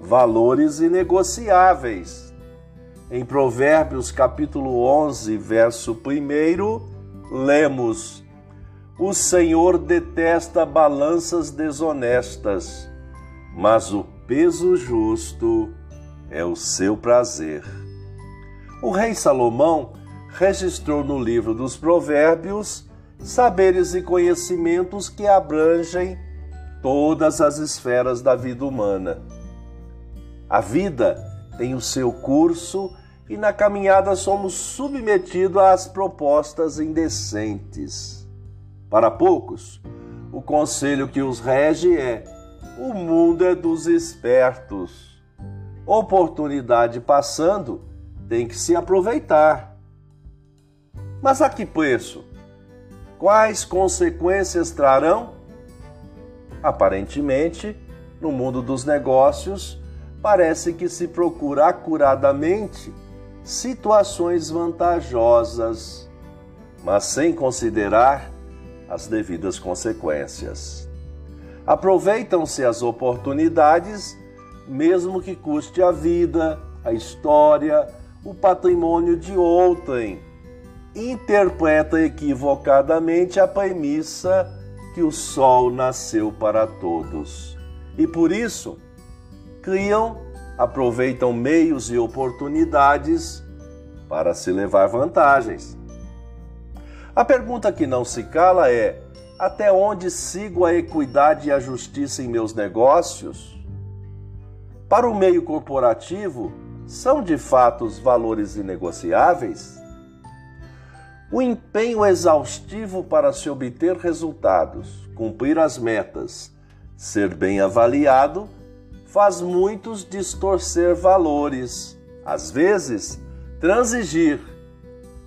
valores inegociáveis. Em Provérbios capítulo 11, verso 1, lemos: O Senhor detesta balanças desonestas, mas o peso justo é o seu prazer. O rei Salomão registrou no livro dos Provérbios saberes e conhecimentos que abrangem todas as esferas da vida humana. A vida tem o seu curso e na caminhada somos submetidos às propostas indecentes. Para poucos, o conselho que os rege é: o mundo é dos espertos. Oportunidade passando, tem que se aproveitar. Mas a que preço? Quais consequências trarão? Aparentemente, no mundo dos negócios, parece que se procura acuradamente situações vantajosas, mas sem considerar as devidas consequências. Aproveitam-se as oportunidades, mesmo que custe a vida, a história, o patrimônio de outrem. Interpreta equivocadamente a premissa que o sol nasceu para todos. E por isso, criam, aproveitam meios e oportunidades para se levar vantagens. A pergunta que não se cala é: até onde sigo a equidade e a justiça em meus negócios? Para o meio corporativo, são de fato os valores inegociáveis? O empenho exaustivo para se obter resultados, cumprir as metas, ser bem avaliado faz muitos distorcer valores, às vezes transigir,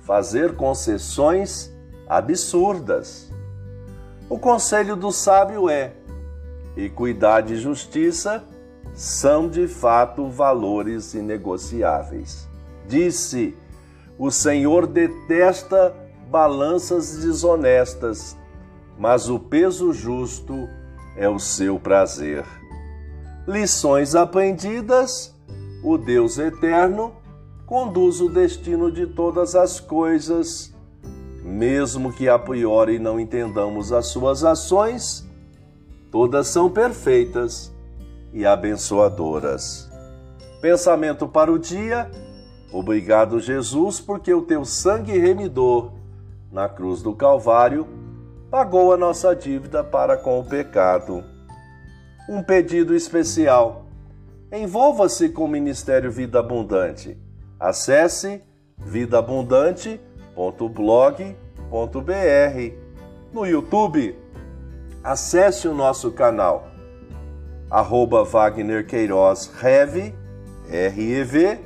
fazer concessões absurdas. O conselho do sábio é: equidade e justiça são de fato valores inegociáveis. Disse: O Senhor detesta balanças desonestas, mas o peso justo é o seu prazer lições aprendidas, o Deus eterno conduz o destino de todas as coisas, mesmo que a priori não entendamos as suas ações, todas são perfeitas e abençoadoras. Pensamento para o dia. Obrigado, Jesus, porque o teu sangue remidor na cruz do Calvário pagou a nossa dívida para com o pecado um pedido especial. Envolva-se com o Ministério Vida Abundante. Acesse vidaabundante.blog.br. No YouTube, acesse o nosso canal arroba Wagner Queiroz Rev, R-E-V.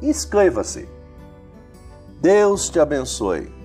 Inscreva-se. Deus te abençoe.